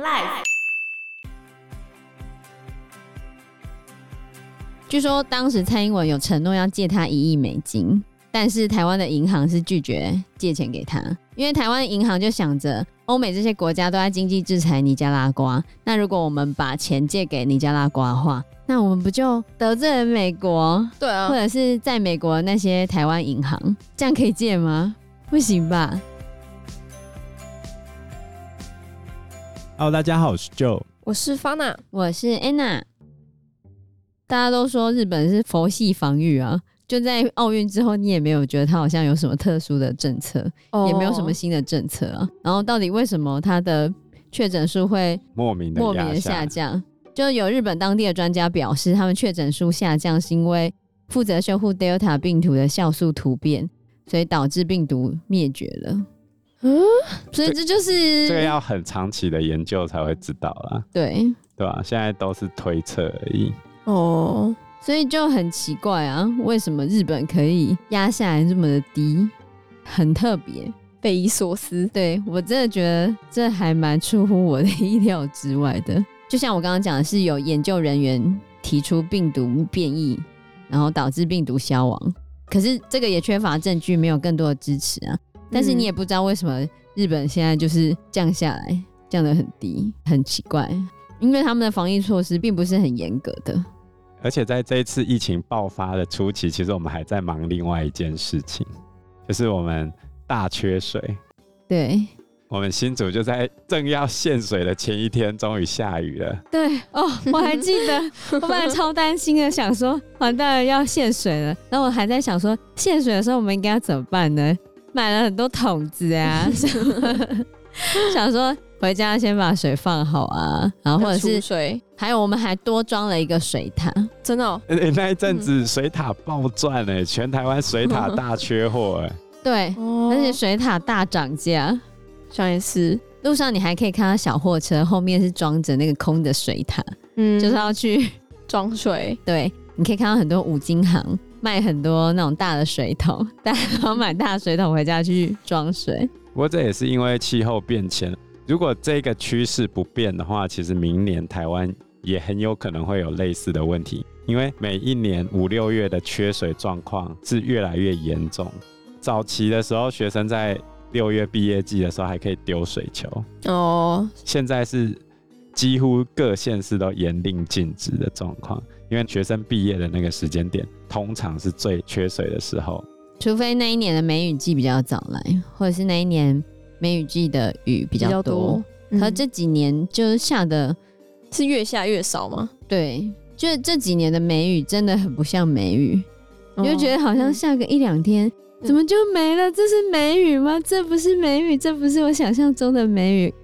Life。据说当时蔡英文有承诺要借他一亿美金，但是台湾的银行是拒绝借钱给他，因为台湾的银行就想着欧美这些国家都在经济制裁尼加拉瓜，那如果我们把钱借给尼加拉瓜的话，那我们不就得罪了美国？对啊，或者是在美国那些台湾银行，这样可以借吗？不行吧？Hello，大家好，我是 Joe，我是 Fana，我是 Anna。大家都说日本是佛系防御啊，就在奥运之后，你也没有觉得它好像有什么特殊的政策，oh. 也没有什么新的政策啊。然后到底为什么它的确诊数会莫名的莫名的下降？就有日本当地的专家表示，他们确诊数下降是因为负责修复 Delta 病毒的酵素突变，所以导致病毒灭绝了。嗯，所以这就是这个要很长期的研究才会知道啦。对，对吧？现在都是推测而已。哦，所以就很奇怪啊，为什么日本可以压下来这么的低？很特别，匪夷所思。对，我真的觉得这还蛮出乎我的意料之外的。就像我刚刚讲的，是有研究人员提出病毒变异，然后导致病毒消亡，可是这个也缺乏证据，没有更多的支持啊。但是你也不知道为什么日本现在就是降下来，降得很低，很奇怪。因为他们的防疫措施并不是很严格的。而且在这一次疫情爆发的初期，其实我们还在忙另外一件事情，就是我们大缺水。对，我们新组就在正要限水的前一天，终于下雨了。对哦，我还记得，我本来超担心的，想说完蛋了要限水了，然后我还在想说限水的时候我们应该要怎么办呢？买了很多桶子啊，想说回家先把水放好啊，然后或者是水，还有我们还多装了一个水塔，真的、哦。那一阵子水塔暴赚哎，全台湾水塔大缺货哎。对，而且水塔大涨价，上一次路上你还可以看到小货车后面是装着那个空的水塔，嗯，就是要去装水。对，你可以看到很多五金行。卖很多那种大的水桶，大家都买大水桶回家去装水。不过这也是因为气候变迁，如果这个趋势不变的话，其实明年台湾也很有可能会有类似的问题。因为每一年五六月的缺水状况是越来越严重。早期的时候，学生在六月毕业季的时候还可以丢水球哦，现在是几乎各县市都严令禁止的状况。因为学生毕业的那个时间点，通常是最缺水的时候，除非那一年的梅雨季比较早来，或者是那一年梅雨季的雨比较多。多嗯、可这几年就是下的是越下越少吗？对，就是这几年的梅雨真的很不像梅雨，你、哦、就觉得好像下个一两天，嗯、怎么就没了？这是梅雨吗？这不是梅雨，这不是我想象中的梅雨。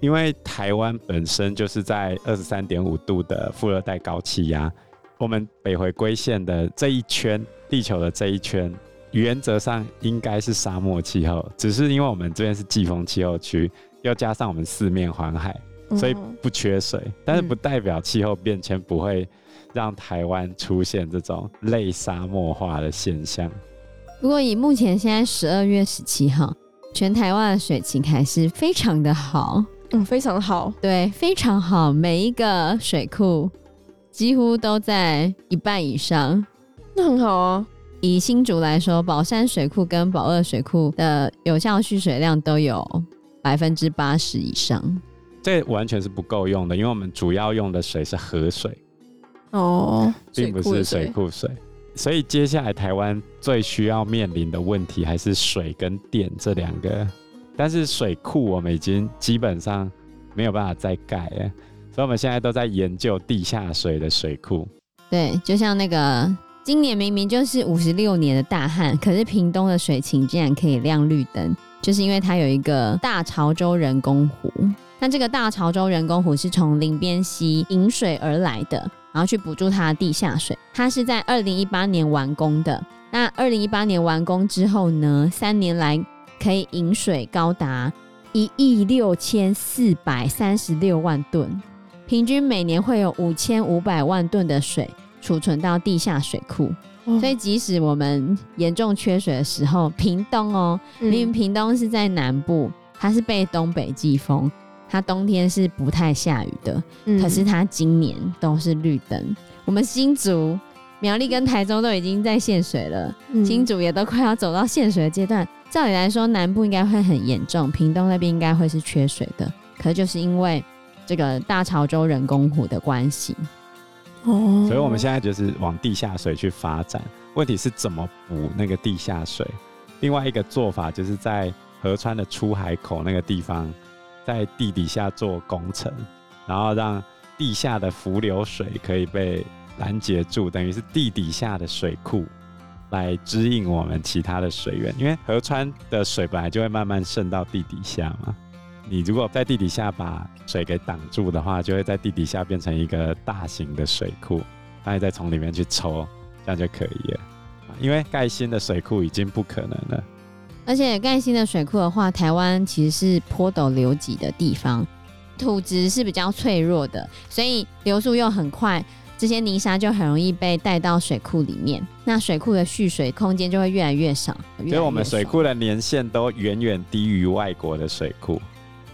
因为台湾本身就是在二十三点五度的副热带高气压。我们北回归线的这一圈，地球的这一圈，原则上应该是沙漠气候，只是因为我们这边是季风气候区，又加上我们四面环海，所以不缺水。嗯、但是不代表气候变迁不会让台湾出现这种类沙漠化的现象。不过以目前现在十二月十七号，全台湾的水情还是非常的好，嗯，非常好，对，非常好，每一个水库。几乎都在一半以上，那很好啊。以新竹来说，宝山水库跟宝二水库的有效蓄水量都有百分之八十以上。这完全是不够用的，因为我们主要用的水是河水哦，并不是水库水。所以接下来台湾最需要面临的问题还是水跟电这两个。但是水库我们已经基本上没有办法再盖了。所以我们现在都在研究地下水的水库。对，就像那个今年明明就是五十六年的大旱，可是屏东的水情竟然可以亮绿灯，就是因为它有一个大潮州人工湖。那这个大潮州人工湖是从林边溪引水而来的，然后去补助它的地下水。它是在二零一八年完工的。那二零一八年完工之后呢，三年来可以引水高达一亿六千四百三十六万吨。平均每年会有五千五百万吨的水储存到地下水库，哦、所以即使我们严重缺水的时候，屏东哦，因为屏东是在南部，它是被东北季风，它冬天是不太下雨的，嗯可是它今年都是绿灯。我们新竹、苗栗跟台中都已经在限水了，嗯新竹也都快要走到限水的阶段。照理来说，南部应该会很严重，屏东那边应该会是缺水的。可是就是因为这个大潮州人工湖的关系，哦，所以我们现在就是往地下水去发展。问题是怎么补那个地下水？另外一个做法就是在河川的出海口那个地方，在地底下做工程，然后让地下的浮流水可以被拦截住，等于是地底下的水库来支应我们其他的水源。因为河川的水本来就会慢慢渗到地底下嘛，你如果在地底下把水给挡住的话，就会在地底下变成一个大型的水库，大家再从里面去抽，这样就可以了。因为盖新的水库已经不可能了。而且盖新的水库的话，台湾其实是坡陡流急的地方，土质是比较脆弱的，所以流速又很快，这些泥沙就很容易被带到水库里面，那水库的蓄水空间就会越来越少。所以我们水库的年限都远远低于外国的水库，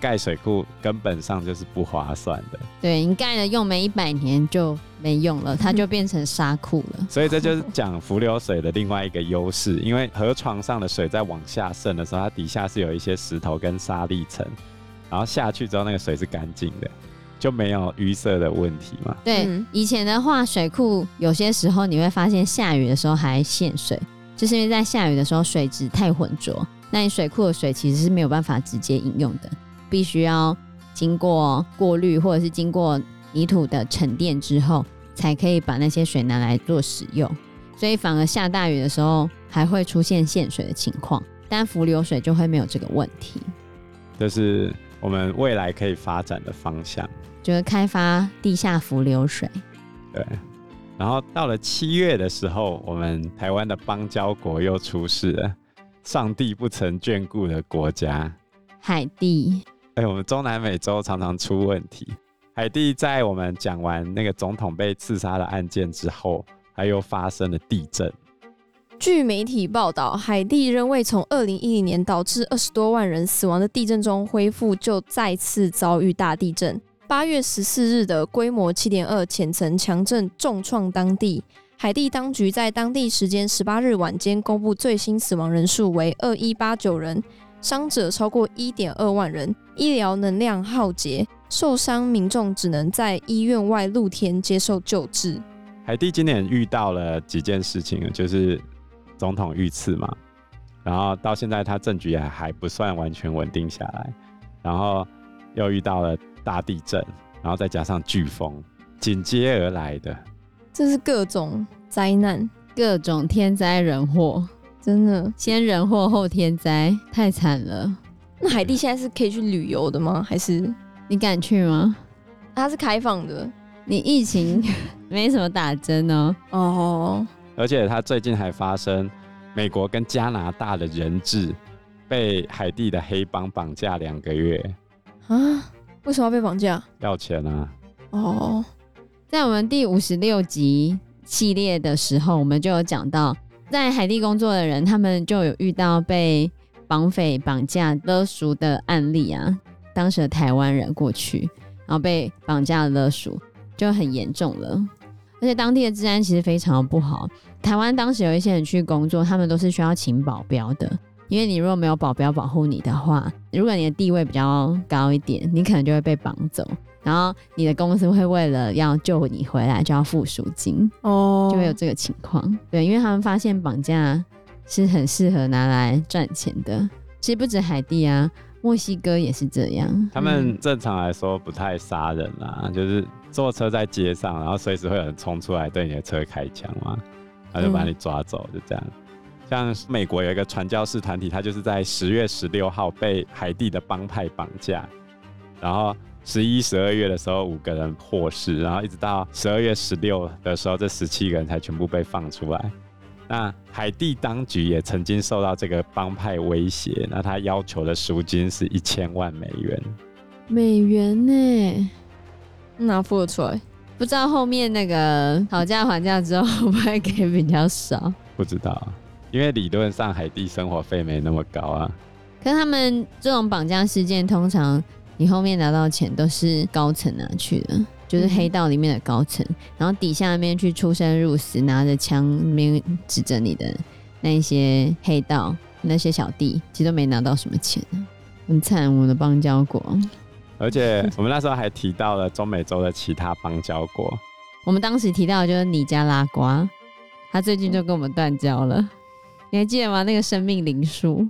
盖水库根本上就是不划算的。对，你盖了用没一百年就没用了，它就变成沙库了。所以这就是讲浮流水的另外一个优势，因为河床上的水在往下渗的时候，它底下是有一些石头跟沙砾层，然后下去之后那个水是干净的，就没有淤塞的问题嘛。对，嗯以前的话，水库有些时候你会发现下雨的时候还限水，就是因为在下雨的时候水质太浑浊，那你水库的水其实是没有办法直接饮用的，必须要经过过滤或者是经过泥土的沉淀之后，才可以把那些水拿来做使用。所以反而下大雨的时候还会出现限水的情况，但浮流水就会没有这个问题，这是我们未来可以发展的方向。就是开发地下浮流水。对，然后到了七月的时候，我们台湾的邦交国又出事了，上帝不曾眷顾的国家。海地，哎，我们中南美洲常常出问题。海地在我们讲完那个总统被刺杀的案件之后，还又发生了地震。据媒体报道，海地仍未从二零一零年导致二十多万人死亡的地震中恢复，就再次遭遇大地震。八月十四日的规模七点二浅层强震重创当地。海地当局在当地时间十八日晚间公布最新死亡人数为二一八九人，伤者超过一点二万人，医疗能量耗竭，受伤民众只能在医院外露天接受救治。海地今年遇到了几件事情，就是总统遇刺嘛，然后到现在他政局也还不算完全稳定下来，然后又遇到了大地震，然后再加上飓风紧接而来的，这是各种灾难，各种天灾人祸，真的。先人祸后天灾，太惨了。那海地现在是可以去旅游的吗？还是你敢去吗？它是开放的？你疫情 没什么打针哦。哦，而且它最近还发生美国跟加拿大的人质被海地的黑帮绑架两个月，啊？为什么要被绑架？要钱啊！哦，在我们第五十六集系列的时候，我们就有讲到，在海地工作的人，他们就有遇到被绑匪绑架勒赎的案例啊。当时的台湾人过去，然后被绑架勒赎。就很严重了，而且当地的治安其实非常的不好。台湾当时有一些人去工作，他们都是需要请保镖的，因为你如果没有保镖保护你的话，如果你的地位比较高一点，你可能就会被绑走，然后你的公司会为了要救你回来，就要付赎金，哦，就会有这个情况。对，因为他们发现绑架是很适合拿来赚钱的，其实不止海地啊。墨西哥也是这样，他们正常来说不太杀人啦，就是坐车在街上，然后随时会有人冲出来对你的车开枪嘛，然后就把你抓走，就这样。像美国有一个传教士团体，他就是在十月十六号被海地的帮派绑架，然后十一、十二月的时候五个人获释，然后一直到十二月十六的时候，这十七个人才全部被放出来。那海地当局也曾经受到这个帮派威胁，那他要求的赎金是一千万美元。美元呢？哪付得出来？不知道后面那个讨价还价之后会不会给比较少？不知道，因为理论上海地生活费没那么高啊。可是他们这种绑架事件，通常你后面拿到的钱都是高层拿去的，就是黑道里面的高层，嗯、然后底下那边去出生入死，拿着枪那边指着你的那些黑道那些小弟，其实都没拿到什么钱，很惨，我们的邦交国。而且我们那时候还提到了中美洲的其他邦交国，我们当时提到的就是尼加拉瓜，他最近就跟我们断交了，你还记得吗？那个生命灵数。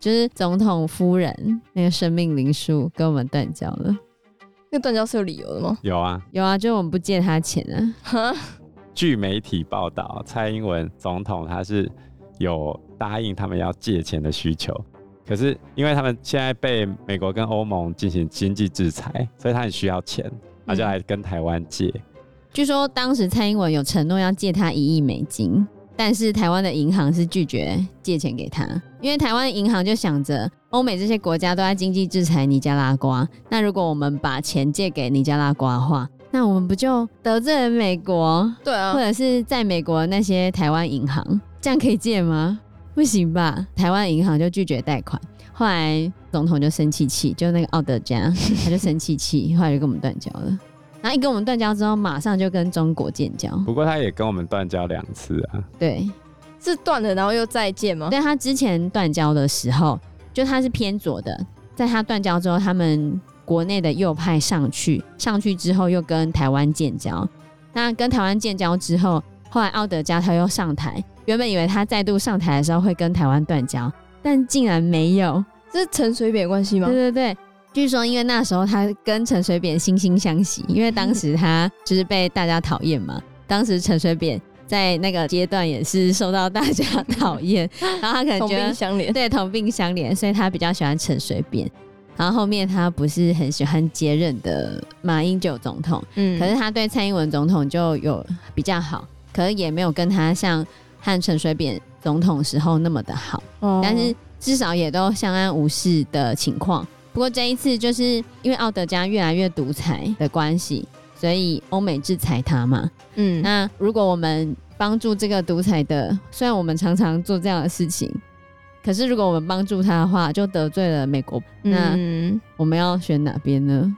就是总统夫人那个生命灵数跟我们断交了，那断交是有理由的吗？有啊，有啊，就是我们不借他钱啊。据媒体报道，蔡英文总统他是有答应他们要借钱的需求，可是因为他们现在被美国跟欧盟进行经济制裁，所以他很需要钱，他就来跟台湾借。嗯。据说当时蔡英文有承诺要借他一亿美金。但是台湾的银行是拒绝借钱给他，因为台湾银行就想着欧美这些国家都在经济制裁尼加拉瓜，那如果我们把钱借给尼加拉瓜的话，那我们不就得罪了美国？对啊，或者是在美国那些台湾银行，这样可以借吗？不行吧？台湾银行就拒绝贷款，后来总统就生气气，就那个奥德加他就生气气，后来就跟我们断交了。然后一跟我们断交之后，马上就跟中国建交。不过他也跟我们断交两次啊。对，是断了然后又再见吗？对，他之前断交的时候，就他是偏左的，在他断交之后，他们国内的右派上去，上去之后又跟台湾建交。那跟台湾建交之后，后来奥德加他又上台，原本以为他再度上台的时候会跟台湾断交，但竟然没有。这是陈水扁关系吗？对对对。据说，因为那时候他跟陈水扁惺惺相惜，因为当时他就是被大家讨厌嘛。当时陈水扁在那个阶段也是受到大家讨厌，然后他可能觉得对，同病相怜，所以他比较喜欢陈水扁。然后后面他不是很喜欢接任的马英九总统，嗯，可是他对蔡英文总统就有比较好，可是也没有跟他像和陈水扁总统时候那么的好，哦，但是至少也都相安无事的情况。不过这一次就是因为奥德加越来越独裁的关系，所以欧美制裁他嘛。嗯，那如果我们帮助这个独裁的，虽然我们常常做这样的事情，可是如果我们帮助他的话，就得罪了美国。嗯，那我们要选哪边呢？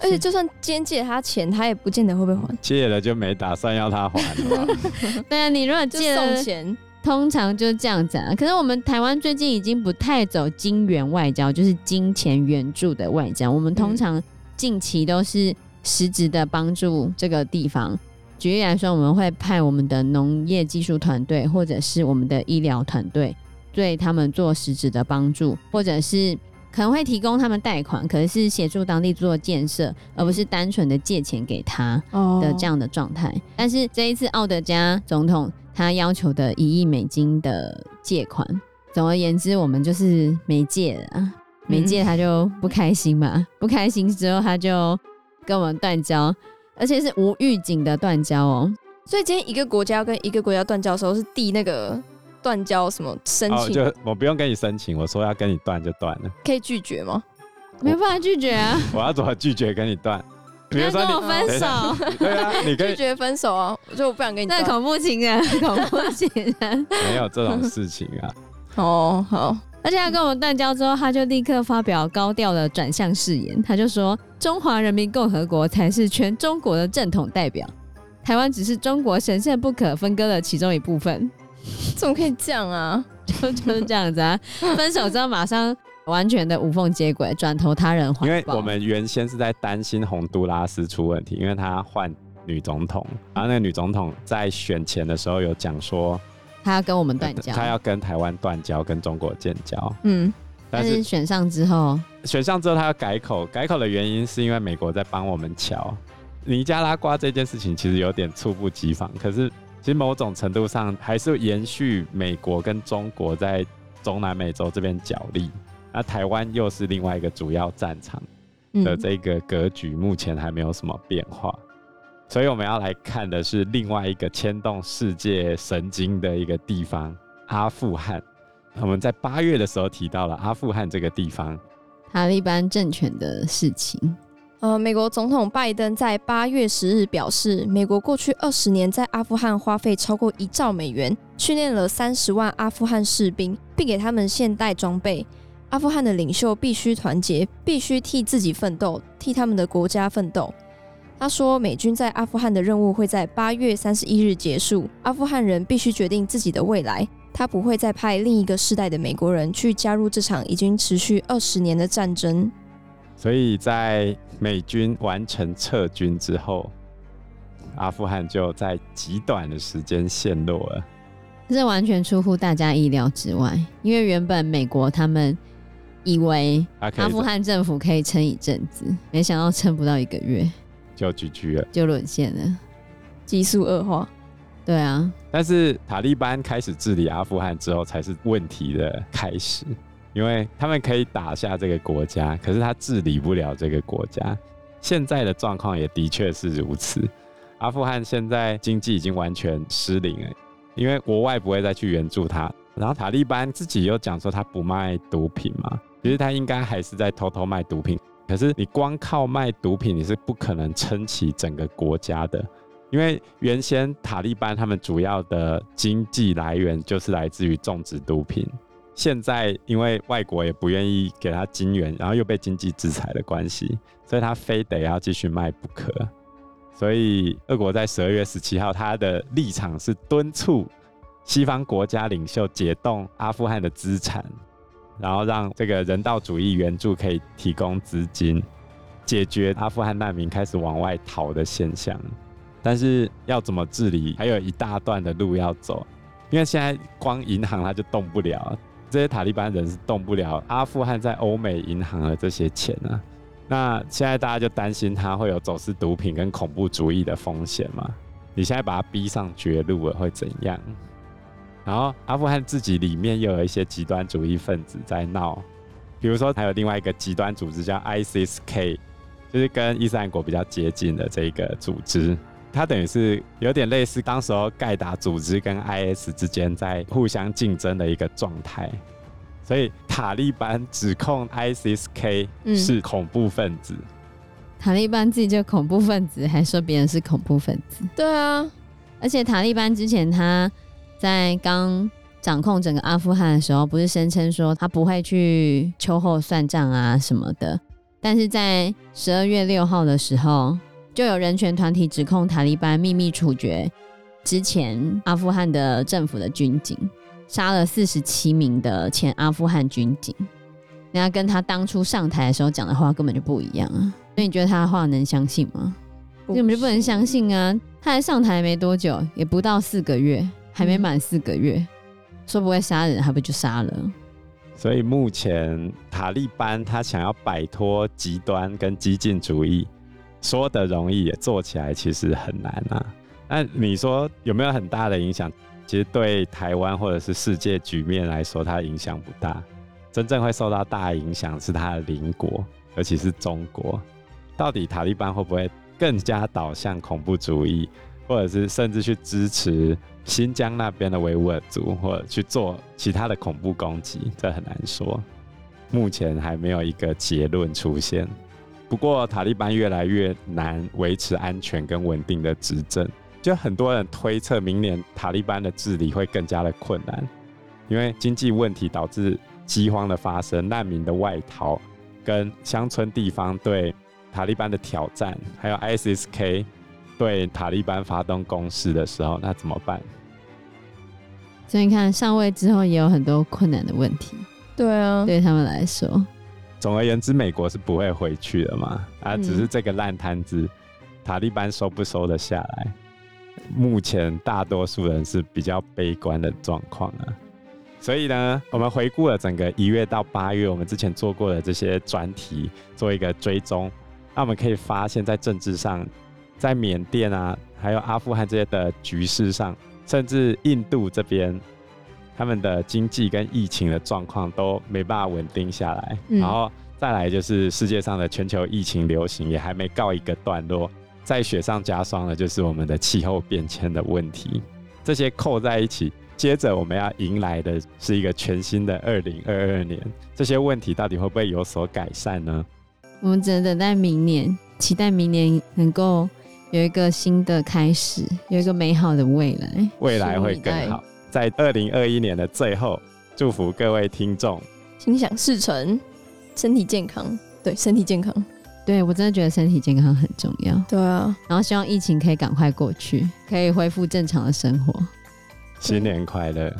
而且就算今天借他钱，他也不见得会不会还。借了就没打算要他还了。对啊，你如果借了送钱。通常就是这样子啊，可是我们台湾最近已经不太走金元外交，就是金钱援助的外交。我们通常近期都是实质的帮助这个地方。举例来说，我们会派我们的农业技术团队，或者是我们的医疗团队，对他们做实质的帮助，或者是可能会提供他们贷款，可是协助当地做建设，而不是单纯的借钱给他的这样的状态。Oh. 但是这一次奥德加总统。他要求的一亿美金的借款，总而言之，我们就是没借了，没借他就不开心嘛，嗯、不开心之后他就跟我们断交，而且是无预警的断交哦。所以今天一个国家跟一个国家断交的时候，是递那个断交什么申请？哦、就我不用跟你申请，我说要跟你断就断了，可以拒绝吗？没办法拒绝啊！我要怎么拒绝跟你断？你要跟我分手？对啊，你拒绝分手啊！我就不想跟你。那恐怖情人，恐怖情人，没有这种事情啊。哦，好。而且他跟我们断交之后，他就立刻发表高调的转向誓言，他就说：“中华人民共和国才是全中国的正统代表，台湾只是中国神圣不可分割的其中一部分。”怎么可以这样啊？就就是这样子啊！分手之后马上。完全的无缝接轨，转投他人怀抱。因为我们原先是在担心洪都拉斯出问题，因为他换女总统，然后那个女总统在选前的时候有讲说，他要跟我们断交，他要跟台湾断交，跟中国建交。嗯，但是选上之后，选上之后他要改口，改口的原因是因为美国在帮我们瞧尼加拉瓜这件事情，其实有点猝不及防。可是其实某种程度上还是延续美国跟中国在中南美洲这边角力。那台湾又是另外一个主要战场的这个格局，目前还没有什么变化，所以我们要来看的是另外一个牵动世界神经的一个地方——阿富汗。我们在八月的时候提到了阿富汗这个地方，塔利班政权的事情。呃，美国总统拜登在八月十日表示，美国过去二十年在阿富汗花费超过一兆美元，训练了三十万阿富汗士兵，并给他们现代装备。阿富汗的领袖必须团结，必须替自己奋斗，替他们的国家奋斗。他说，美军在阿富汗的任务会在八月三十一日结束，阿富汗人必须决定自己的未来。他不会再派另一个世代的美国人去加入这场已经持续二十年的战争。所以在美军完成撤军之后，阿富汗就在极短的时间陷落了。这完全出乎大家意料之外，因为原本美国他们以为阿富汗政府可以撑一阵子，没想到撑不到一个月就 GG 了，就沦陷了，急速恶化。对啊，但是塔利班开始治理阿富汗之后，才是问题的开始，因为他们可以打下这个国家，可是他治理不了这个国家。现在的状况也的确是如此，阿富汗现在经济已经完全失灵了。因为国外不会再去援助他，然后塔利班自己又讲说他不卖毒品嘛，其实他应该还是在偷偷卖毒品。可是你光靠卖毒品，你是不可能撑起整个国家的，因为原先塔利班他们主要的经济来源就是来自于种植毒品，现在因为外国也不愿意给他金援，然后又被经济制裁的关系，所以他非得要继续卖不可。所以，俄国在十二月十七号，他的立场是敦促西方国家领袖解冻阿富汗的资产，然后让这个人道主义援助可以提供资金，解决阿富汗难民开始往外逃的现象。但是要怎么治理，还有一大段的路要走，因为现在光银行它就动不了，这些塔利班人是动不了阿富汗在欧美银行的这些钱啊。那现在大家就担心他会有走私毒品跟恐怖主义的风险嘛？你现在把他逼上绝路了，会怎样？然后阿富汗自己里面又有一些极端主义分子在闹，比如说还有另外一个极端组织叫 ISIS-K，就是跟伊斯兰国比较接近的这个组织，它等于是有点类似当时候盖达组织跟 IS 之间在互相竞争的一个状态。所以塔利班指控 ISIS-K 是恐怖分子，嗯，塔利班自己就恐怖分子，还说别人是恐怖分子。对啊，而且塔利班之前他在刚掌控整个阿富汗的时候，不是声称说他不会去秋后算账啊什么的，但是在十二月六号的时候，就有人权团体指控塔利班秘密处决之前阿富汗的政府的军警。杀了四十七名的前阿富汗军警，那跟他当初上台的时候讲的话根本就不一样啊！所以你觉得他的话能相信吗？根本就不能相信啊！他才上台没多久，也不到四个月，还没满四个月，嗯、说不会杀人，还不就杀了？所以目前塔利班他想要摆脱极端跟激进主义，说得容易，也做起来其实很难啊！那你说有没有很大的影响？其实对台湾或者是世界局面来说，它影响不大。真正会受到大影响是它的邻国，尤其是中国。到底塔利班会不会更加导向恐怖主义，或者是甚至去支持新疆那边的维吾尔族，或者去做其他的恐怖攻击？这很难说。目前还没有一个结论出现。不过塔利班越来越难维持安全跟稳定的执政。就很多人推测，明年塔利班的治理会更加的困难，因为经济问题导致饥荒的发生、难民的外逃，跟乡村地方对塔利班的挑战，还有 ISIS-K 对塔利班发动攻势的时候，那怎么办？所以你看，上位之后也有很多困难的问题。对啊，对他们来说，总而言之，美国是不会回去的嘛？啊，只是这个烂摊子，嗯、塔利班收不收得下来？目前大多数人是比较悲观的状况啊，所以呢，我们回顾了整个一月到八月，我们之前做过的这些专题，做一个追踪，那我们可以发现，在政治上，在缅甸啊，还有阿富汗这些的局势上，甚至印度这边，他们的经济跟疫情的状况都没办法稳定下来，嗯，然后再来就是世界上的全球疫情流行也还没告一个段落。再雪上加霜的，就是我们的气候变迁的问题。这些扣在一起，接着我们要迎来的是一个全新的二零二二年。这些问题到底会不会有所改善呢？我们只能等待明年，期待明年能够有一个新的开始，有一个美好的未来。未来会更好。在二零二一年的最后，祝福各位听众心想事成，身体健康。对，身体健康。对，我真的觉得身体健康很重要。对啊，然后希望疫情可以赶快过去，可以恢复正常的生活。新年快乐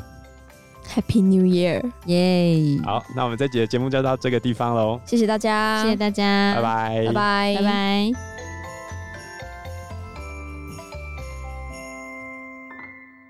，Happy New Year！耶！好，那我们这集的节目就到这个地方喽。谢谢大家，谢谢大家，拜拜，拜拜，拜拜。